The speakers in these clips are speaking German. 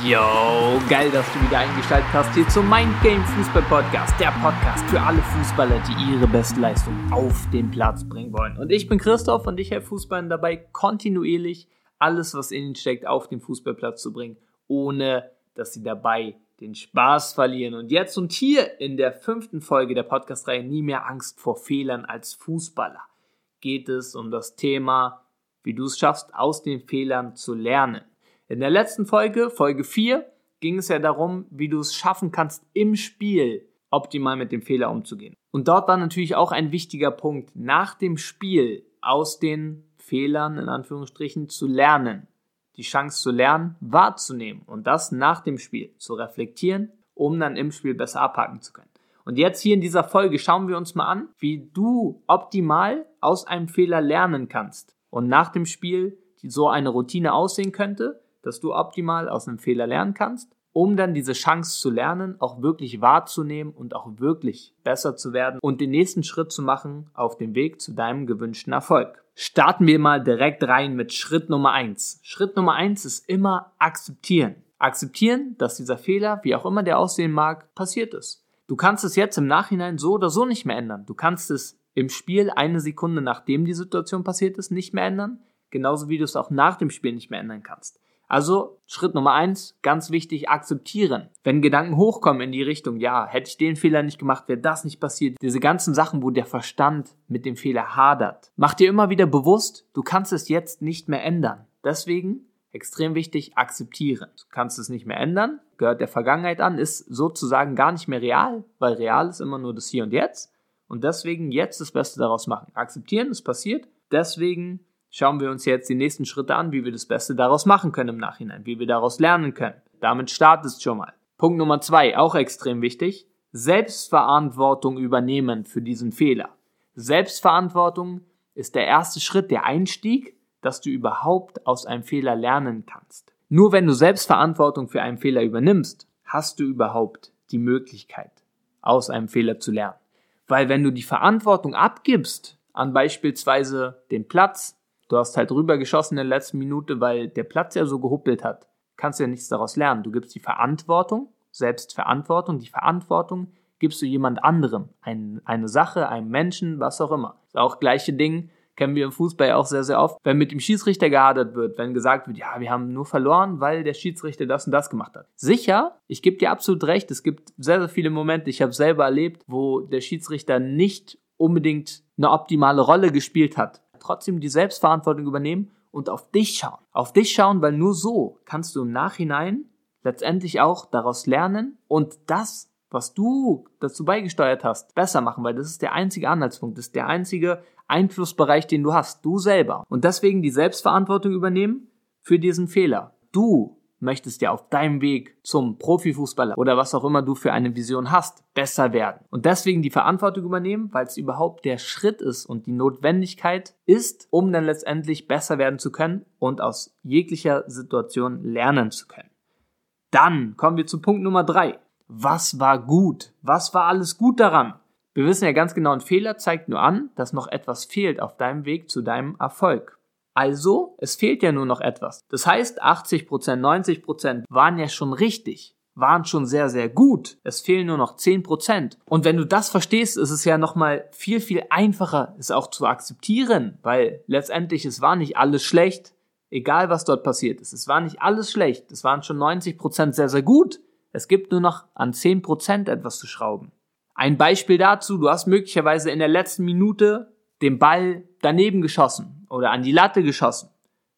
Yo, geil, dass du wieder eingeschaltet hast hier zum Mind Game Fußball Podcast, der Podcast für alle Fußballer, die ihre Bestleistung auf den Platz bringen wollen. Und ich bin Christoph und ich helfe Fußballern dabei, kontinuierlich alles, was in ihnen steckt, auf den Fußballplatz zu bringen, ohne dass sie dabei den Spaß verlieren. Und jetzt und hier in der fünften Folge der Podcast-Reihe Nie mehr Angst vor Fehlern als Fußballer geht es um das Thema, wie du es schaffst, aus den Fehlern zu lernen. In der letzten Folge, Folge 4, ging es ja darum, wie du es schaffen kannst, im Spiel optimal mit dem Fehler umzugehen. Und dort war natürlich auch ein wichtiger Punkt, nach dem Spiel aus den Fehlern in Anführungsstrichen zu lernen. Die Chance zu lernen, wahrzunehmen und das nach dem Spiel zu reflektieren, um dann im Spiel besser abhaken zu können. Und jetzt hier in dieser Folge schauen wir uns mal an, wie du optimal aus einem Fehler lernen kannst und nach dem Spiel so eine Routine aussehen könnte, dass du optimal aus einem Fehler lernen kannst, um dann diese Chance zu lernen, auch wirklich wahrzunehmen und auch wirklich besser zu werden und den nächsten Schritt zu machen auf dem Weg zu deinem gewünschten Erfolg. Starten wir mal direkt rein mit Schritt Nummer eins. Schritt Nummer eins ist immer akzeptieren. Akzeptieren, dass dieser Fehler, wie auch immer der aussehen mag, passiert ist. Du kannst es jetzt im Nachhinein so oder so nicht mehr ändern. Du kannst es im Spiel eine Sekunde nachdem die Situation passiert ist nicht mehr ändern, genauso wie du es auch nach dem Spiel nicht mehr ändern kannst. Also Schritt Nummer eins, ganz wichtig, akzeptieren. Wenn Gedanken hochkommen in die Richtung, ja, hätte ich den Fehler nicht gemacht, wäre das nicht passiert. Diese ganzen Sachen, wo der Verstand mit dem Fehler hadert. Mach dir immer wieder bewusst, du kannst es jetzt nicht mehr ändern. Deswegen extrem wichtig, akzeptieren. Du kannst es nicht mehr ändern, gehört der Vergangenheit an, ist sozusagen gar nicht mehr real, weil real ist immer nur das Hier und Jetzt. Und deswegen jetzt das Beste daraus machen. Akzeptieren, es passiert. Deswegen schauen wir uns jetzt die nächsten Schritte an, wie wir das Beste daraus machen können im Nachhinein, wie wir daraus lernen können. Damit startest schon mal. Punkt Nummer zwei, auch extrem wichtig, Selbstverantwortung übernehmen für diesen Fehler. Selbstverantwortung ist der erste Schritt, der Einstieg, dass du überhaupt aus einem Fehler lernen kannst. Nur wenn du Selbstverantwortung für einen Fehler übernimmst, hast du überhaupt die Möglichkeit, aus einem Fehler zu lernen. Weil wenn du die Verantwortung abgibst an beispielsweise den Platz, Du hast halt rüber geschossen in der letzten Minute, weil der Platz ja so gehuppelt hat. Kannst ja nichts daraus lernen. Du gibst die Verantwortung, Selbstverantwortung, die Verantwortung gibst du jemand anderem. Ein, eine Sache, einem Menschen, was auch immer. Das auch gleiche Ding, kennen wir im Fußball auch sehr, sehr oft, wenn mit dem Schiedsrichter gehadert wird, wenn gesagt wird, ja, wir haben nur verloren, weil der Schiedsrichter das und das gemacht hat. Sicher, ich gebe dir absolut recht, es gibt sehr, sehr viele Momente, ich habe selber erlebt, wo der Schiedsrichter nicht unbedingt eine optimale Rolle gespielt hat trotzdem die Selbstverantwortung übernehmen und auf dich schauen. Auf dich schauen, weil nur so kannst du im Nachhinein letztendlich auch daraus lernen und das, was du dazu beigesteuert hast, besser machen, weil das ist der einzige Anhaltspunkt, das ist der einzige Einflussbereich, den du hast, du selber. Und deswegen die Selbstverantwortung übernehmen für diesen Fehler. Du möchtest ja auf deinem Weg zum Profifußballer oder was auch immer du für eine Vision hast, besser werden. Und deswegen die Verantwortung übernehmen, weil es überhaupt der Schritt ist und die Notwendigkeit ist, um dann letztendlich besser werden zu können und aus jeglicher Situation lernen zu können. Dann kommen wir zu Punkt Nummer drei. Was war gut? Was war alles gut daran? Wir wissen ja ganz genau, ein Fehler zeigt nur an, dass noch etwas fehlt auf deinem Weg zu deinem Erfolg. Also, es fehlt ja nur noch etwas. Das heißt, 80%, 90% waren ja schon richtig, waren schon sehr, sehr gut. Es fehlen nur noch 10%. Und wenn du das verstehst, ist es ja nochmal viel, viel einfacher, es auch zu akzeptieren, weil letztendlich es war nicht alles schlecht, egal was dort passiert ist. Es war nicht alles schlecht. Es waren schon 90% sehr, sehr gut. Es gibt nur noch an 10% etwas zu schrauben. Ein Beispiel dazu, du hast möglicherweise in der letzten Minute den Ball daneben geschossen oder an die Latte geschossen.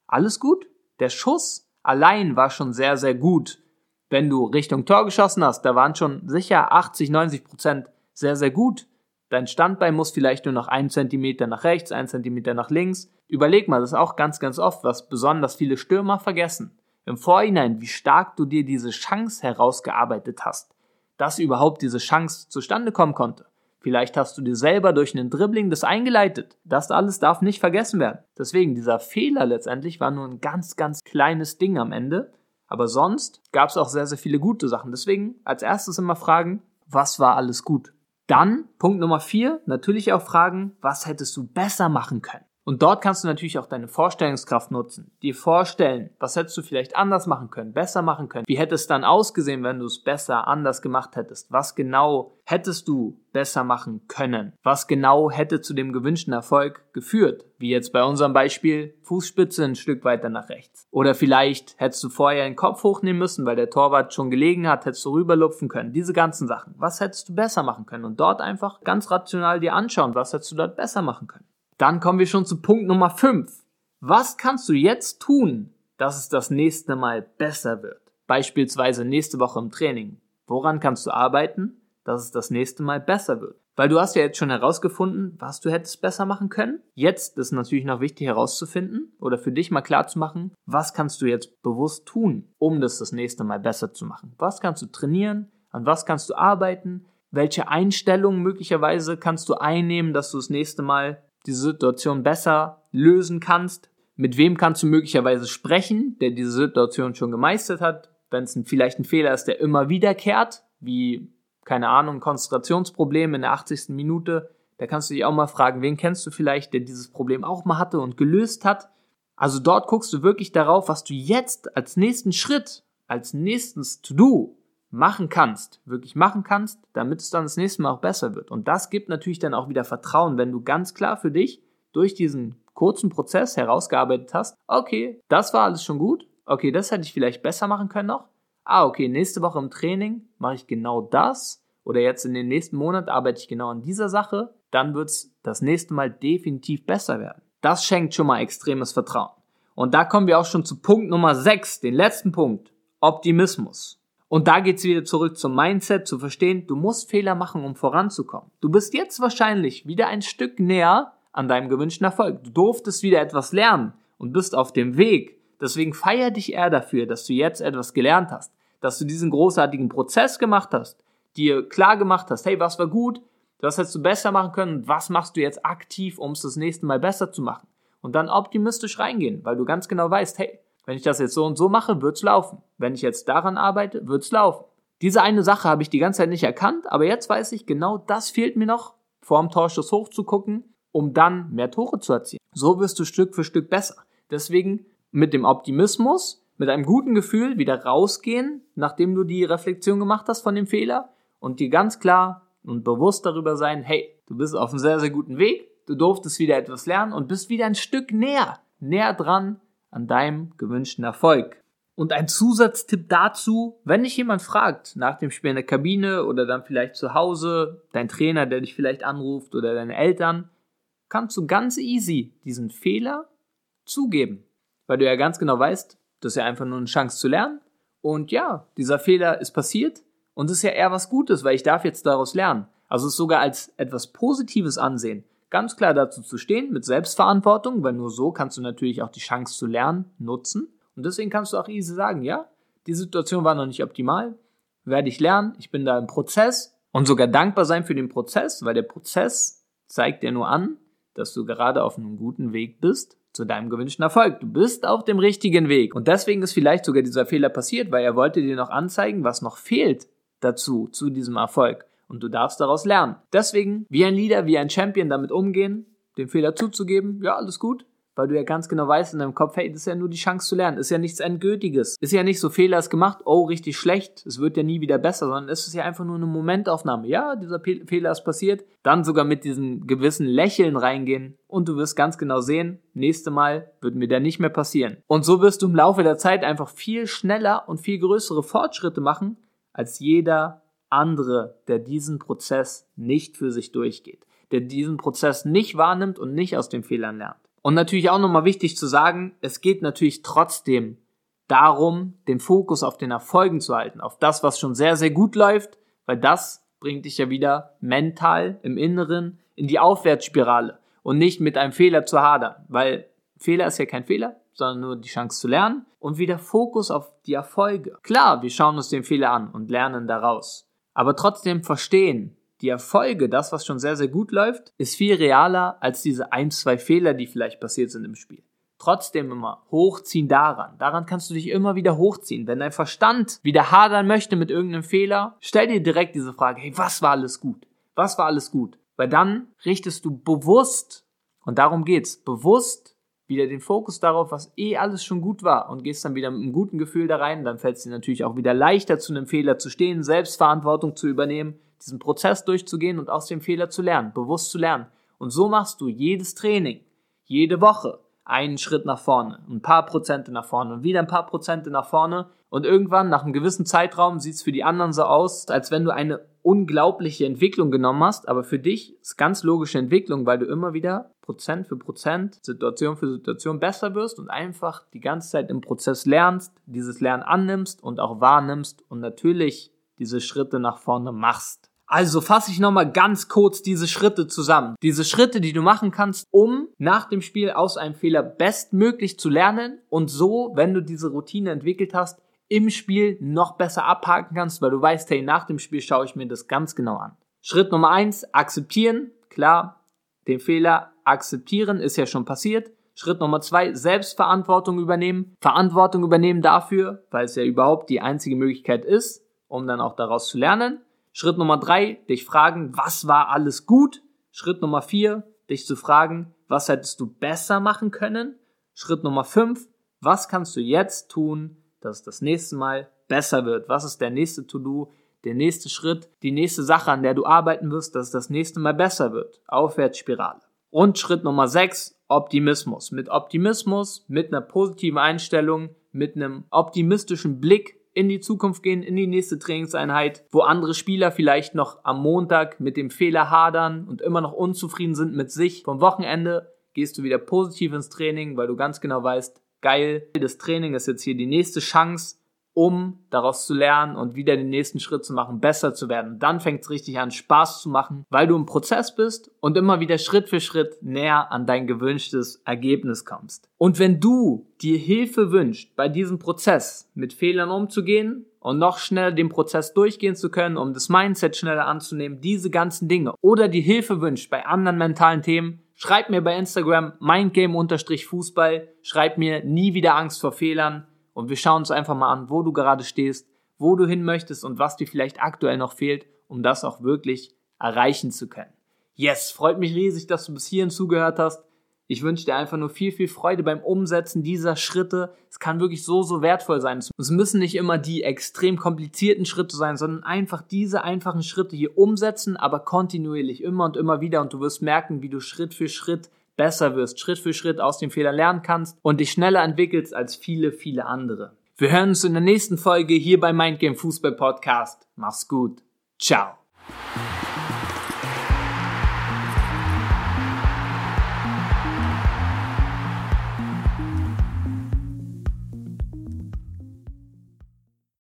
Alles gut? Der Schuss allein war schon sehr, sehr gut. Wenn du Richtung Tor geschossen hast, da waren schon sicher 80, 90 Prozent sehr, sehr gut. Dein Standbein muss vielleicht nur noch einen Zentimeter nach rechts, einen Zentimeter nach links. Überleg mal, das ist auch ganz, ganz oft, was besonders viele Stürmer vergessen. Im Vorhinein, wie stark du dir diese Chance herausgearbeitet hast, dass überhaupt diese Chance zustande kommen konnte. Vielleicht hast du dir selber durch einen Dribbling das eingeleitet. Das alles darf nicht vergessen werden. Deswegen, dieser Fehler letztendlich war nur ein ganz, ganz kleines Ding am Ende. Aber sonst gab es auch sehr, sehr viele gute Sachen. Deswegen als erstes immer fragen, was war alles gut? Dann, Punkt Nummer vier, natürlich auch fragen, was hättest du besser machen können? Und dort kannst du natürlich auch deine Vorstellungskraft nutzen. Dir vorstellen, was hättest du vielleicht anders machen können, besser machen können. Wie hätte es dann ausgesehen, wenn du es besser, anders gemacht hättest? Was genau hättest du besser machen können? Was genau hätte zu dem gewünschten Erfolg geführt? Wie jetzt bei unserem Beispiel Fußspitze ein Stück weiter nach rechts. Oder vielleicht hättest du vorher den Kopf hochnehmen müssen, weil der Torwart schon gelegen hat, hättest du rüberlupfen können. Diese ganzen Sachen. Was hättest du besser machen können? Und dort einfach ganz rational dir anschauen, was hättest du dort besser machen können? Dann kommen wir schon zu Punkt Nummer 5. Was kannst du jetzt tun, dass es das nächste Mal besser wird? Beispielsweise nächste Woche im Training. Woran kannst du arbeiten, dass es das nächste Mal besser wird? Weil du hast ja jetzt schon herausgefunden, was du hättest besser machen können. Jetzt ist natürlich noch wichtig herauszufinden oder für dich mal klar zu machen, was kannst du jetzt bewusst tun, um das das nächste Mal besser zu machen? Was kannst du trainieren? An was kannst du arbeiten? Welche Einstellungen möglicherweise kannst du einnehmen, dass du das nächste Mal diese Situation besser lösen kannst. Mit wem kannst du möglicherweise sprechen, der diese Situation schon gemeistert hat, wenn es vielleicht ein Fehler ist, der immer wiederkehrt, wie, keine Ahnung, Konzentrationsproblem in der 80. Minute. Da kannst du dich auch mal fragen, wen kennst du vielleicht, der dieses Problem auch mal hatte und gelöst hat. Also dort guckst du wirklich darauf, was du jetzt als nächsten Schritt, als nächstes To-Do machen kannst, wirklich machen kannst, damit es dann das nächste Mal auch besser wird. Und das gibt natürlich dann auch wieder Vertrauen, wenn du ganz klar für dich durch diesen kurzen Prozess herausgearbeitet hast, okay, das war alles schon gut, okay, das hätte ich vielleicht besser machen können noch. Ah, okay, nächste Woche im Training mache ich genau das oder jetzt in den nächsten Monat arbeite ich genau an dieser Sache, dann wird es das nächste Mal definitiv besser werden. Das schenkt schon mal extremes Vertrauen. Und da kommen wir auch schon zu Punkt Nummer 6, den letzten Punkt, Optimismus. Und da geht's wieder zurück zum Mindset, zu verstehen, du musst Fehler machen, um voranzukommen. Du bist jetzt wahrscheinlich wieder ein Stück näher an deinem gewünschten Erfolg. Du durftest wieder etwas lernen und bist auf dem Weg. Deswegen feier dich eher dafür, dass du jetzt etwas gelernt hast, dass du diesen großartigen Prozess gemacht hast, dir klar gemacht hast, hey, was war gut, was hättest du besser machen können, was machst du jetzt aktiv, um es das nächste Mal besser zu machen. Und dann optimistisch reingehen, weil du ganz genau weißt, hey, wenn ich das jetzt so und so mache, wird's laufen. Wenn ich jetzt daran arbeite, wird's laufen. Diese eine Sache habe ich die ganze Zeit nicht erkannt, aber jetzt weiß ich, genau das fehlt mir noch, vorm Torschuss hochzugucken, um dann mehr Tore zu erzielen. So wirst du Stück für Stück besser. Deswegen mit dem Optimismus, mit einem guten Gefühl wieder rausgehen, nachdem du die Reflexion gemacht hast von dem Fehler und dir ganz klar und bewusst darüber sein, hey, du bist auf einem sehr, sehr guten Weg, du durftest wieder etwas lernen und bist wieder ein Stück näher, näher dran an deinem gewünschten Erfolg. Und ein Zusatztipp dazu, wenn dich jemand fragt nach dem Spiel in der Kabine oder dann vielleicht zu Hause, dein Trainer, der dich vielleicht anruft oder deine Eltern, kannst du ganz easy diesen Fehler zugeben. Weil du ja ganz genau weißt, das ist ja einfach nur eine Chance zu lernen. Und ja, dieser Fehler ist passiert und es ist ja eher was Gutes, weil ich darf jetzt daraus lernen. Also es sogar als etwas Positives ansehen ganz klar dazu zu stehen, mit Selbstverantwortung, weil nur so kannst du natürlich auch die Chance zu lernen nutzen. Und deswegen kannst du auch easy sagen, ja, die Situation war noch nicht optimal, werde ich lernen, ich bin da im Prozess und sogar dankbar sein für den Prozess, weil der Prozess zeigt dir nur an, dass du gerade auf einem guten Weg bist zu deinem gewünschten Erfolg. Du bist auf dem richtigen Weg. Und deswegen ist vielleicht sogar dieser Fehler passiert, weil er wollte dir noch anzeigen, was noch fehlt dazu, zu diesem Erfolg und du darfst daraus lernen. Deswegen, wie ein Leader, wie ein Champion damit umgehen, den Fehler zuzugeben, ja, alles gut, weil du ja ganz genau weißt in deinem Kopf, hey, das ist ja nur die Chance zu lernen, ist ja nichts Endgültiges, ist ja nicht so Fehler ist gemacht, oh, richtig schlecht, es wird ja nie wieder besser, sondern es ist ja einfach nur eine Momentaufnahme. Ja, dieser Pe Fehler ist passiert, dann sogar mit diesem gewissen Lächeln reingehen und du wirst ganz genau sehen, nächste Mal wird mir der nicht mehr passieren. Und so wirst du im Laufe der Zeit einfach viel schneller und viel größere Fortschritte machen, als jeder andere, der diesen Prozess nicht für sich durchgeht, der diesen Prozess nicht wahrnimmt und nicht aus den Fehlern lernt. Und natürlich auch nochmal wichtig zu sagen, es geht natürlich trotzdem darum, den Fokus auf den Erfolgen zu halten, auf das, was schon sehr, sehr gut läuft, weil das bringt dich ja wieder mental im Inneren in die Aufwärtsspirale und nicht mit einem Fehler zu hadern, weil Fehler ist ja kein Fehler, sondern nur die Chance zu lernen und wieder Fokus auf die Erfolge. Klar, wir schauen uns den Fehler an und lernen daraus aber trotzdem verstehen, die Erfolge, das, was schon sehr, sehr gut läuft, ist viel realer als diese ein, zwei Fehler, die vielleicht passiert sind im Spiel. Trotzdem immer hochziehen daran. Daran kannst du dich immer wieder hochziehen. Wenn dein Verstand wieder hadern möchte mit irgendeinem Fehler, stell dir direkt diese Frage, hey, was war alles gut? Was war alles gut? Weil dann richtest du bewusst Und darum geht's. Bewusst wieder den Fokus darauf, was eh alles schon gut war und gehst dann wieder mit einem guten Gefühl da rein. Dann fällt es dir natürlich auch wieder leichter, zu einem Fehler zu stehen, Selbstverantwortung zu übernehmen, diesen Prozess durchzugehen und aus dem Fehler zu lernen, bewusst zu lernen. Und so machst du jedes Training, jede Woche einen Schritt nach vorne, ein paar Prozente nach vorne und wieder ein paar Prozente nach vorne. Und irgendwann, nach einem gewissen Zeitraum, sieht es für die anderen so aus, als wenn du eine unglaubliche Entwicklung genommen hast. Aber für dich ist ganz logische Entwicklung, weil du immer wieder Prozent für Prozent, Situation für Situation besser wirst und einfach die ganze Zeit im Prozess lernst, dieses Lernen annimmst und auch wahrnimmst und natürlich diese Schritte nach vorne machst. Also fasse ich nochmal ganz kurz diese Schritte zusammen. Diese Schritte, die du machen kannst, um nach dem Spiel aus einem Fehler bestmöglich zu lernen und so, wenn du diese Routine entwickelt hast, im Spiel noch besser abhaken kannst, weil du weißt, hey, nach dem Spiel schaue ich mir das ganz genau an. Schritt Nummer eins, akzeptieren. Klar, den Fehler akzeptieren ist ja schon passiert. Schritt Nummer zwei, Selbstverantwortung übernehmen. Verantwortung übernehmen dafür, weil es ja überhaupt die einzige Möglichkeit ist, um dann auch daraus zu lernen. Schritt Nummer drei, dich fragen, was war alles gut? Schritt Nummer vier, dich zu fragen, was hättest du besser machen können? Schritt Nummer fünf, was kannst du jetzt tun, dass es das nächste Mal besser wird? Was ist der nächste To-Do, der nächste Schritt, die nächste Sache, an der du arbeiten wirst, dass es das nächste Mal besser wird? Aufwärtsspirale. Und Schritt Nummer sechs, Optimismus. Mit Optimismus, mit einer positiven Einstellung, mit einem optimistischen Blick in die Zukunft gehen, in die nächste Trainingseinheit, wo andere Spieler vielleicht noch am Montag mit dem Fehler hadern und immer noch unzufrieden sind mit sich. Vom Wochenende gehst du wieder positiv ins Training, weil du ganz genau weißt, geil, das Training ist jetzt hier die nächste Chance, um daraus zu lernen und wieder den nächsten Schritt zu machen, besser zu werden. Dann fängt es richtig an, Spaß zu machen, weil du im Prozess bist und immer wieder Schritt für Schritt näher an dein gewünschtes Ergebnis kommst. Und wenn du dir Hilfe wünscht, bei diesem Prozess mit Fehlern umzugehen und noch schneller den Prozess durchgehen zu können, um das Mindset schneller anzunehmen, diese ganzen Dinge, oder die Hilfe wünscht bei anderen mentalen Themen, schreib mir bei Instagram mindgame-fußball, schreib mir nie wieder Angst vor Fehlern, und wir schauen uns einfach mal an, wo du gerade stehst, wo du hin möchtest und was dir vielleicht aktuell noch fehlt, um das auch wirklich erreichen zu können. Yes, freut mich riesig, dass du bis hierhin zugehört hast. Ich wünsche dir einfach nur viel, viel Freude beim Umsetzen dieser Schritte. Es kann wirklich so, so wertvoll sein. Es müssen nicht immer die extrem komplizierten Schritte sein, sondern einfach diese einfachen Schritte hier umsetzen, aber kontinuierlich immer und immer wieder. Und du wirst merken, wie du Schritt für Schritt besser wirst, Schritt für Schritt aus den Fehlern lernen kannst und dich schneller entwickelst als viele, viele andere. Wir hören uns in der nächsten Folge hier bei Mindgame Fußball Podcast. Mach's gut. Ciao.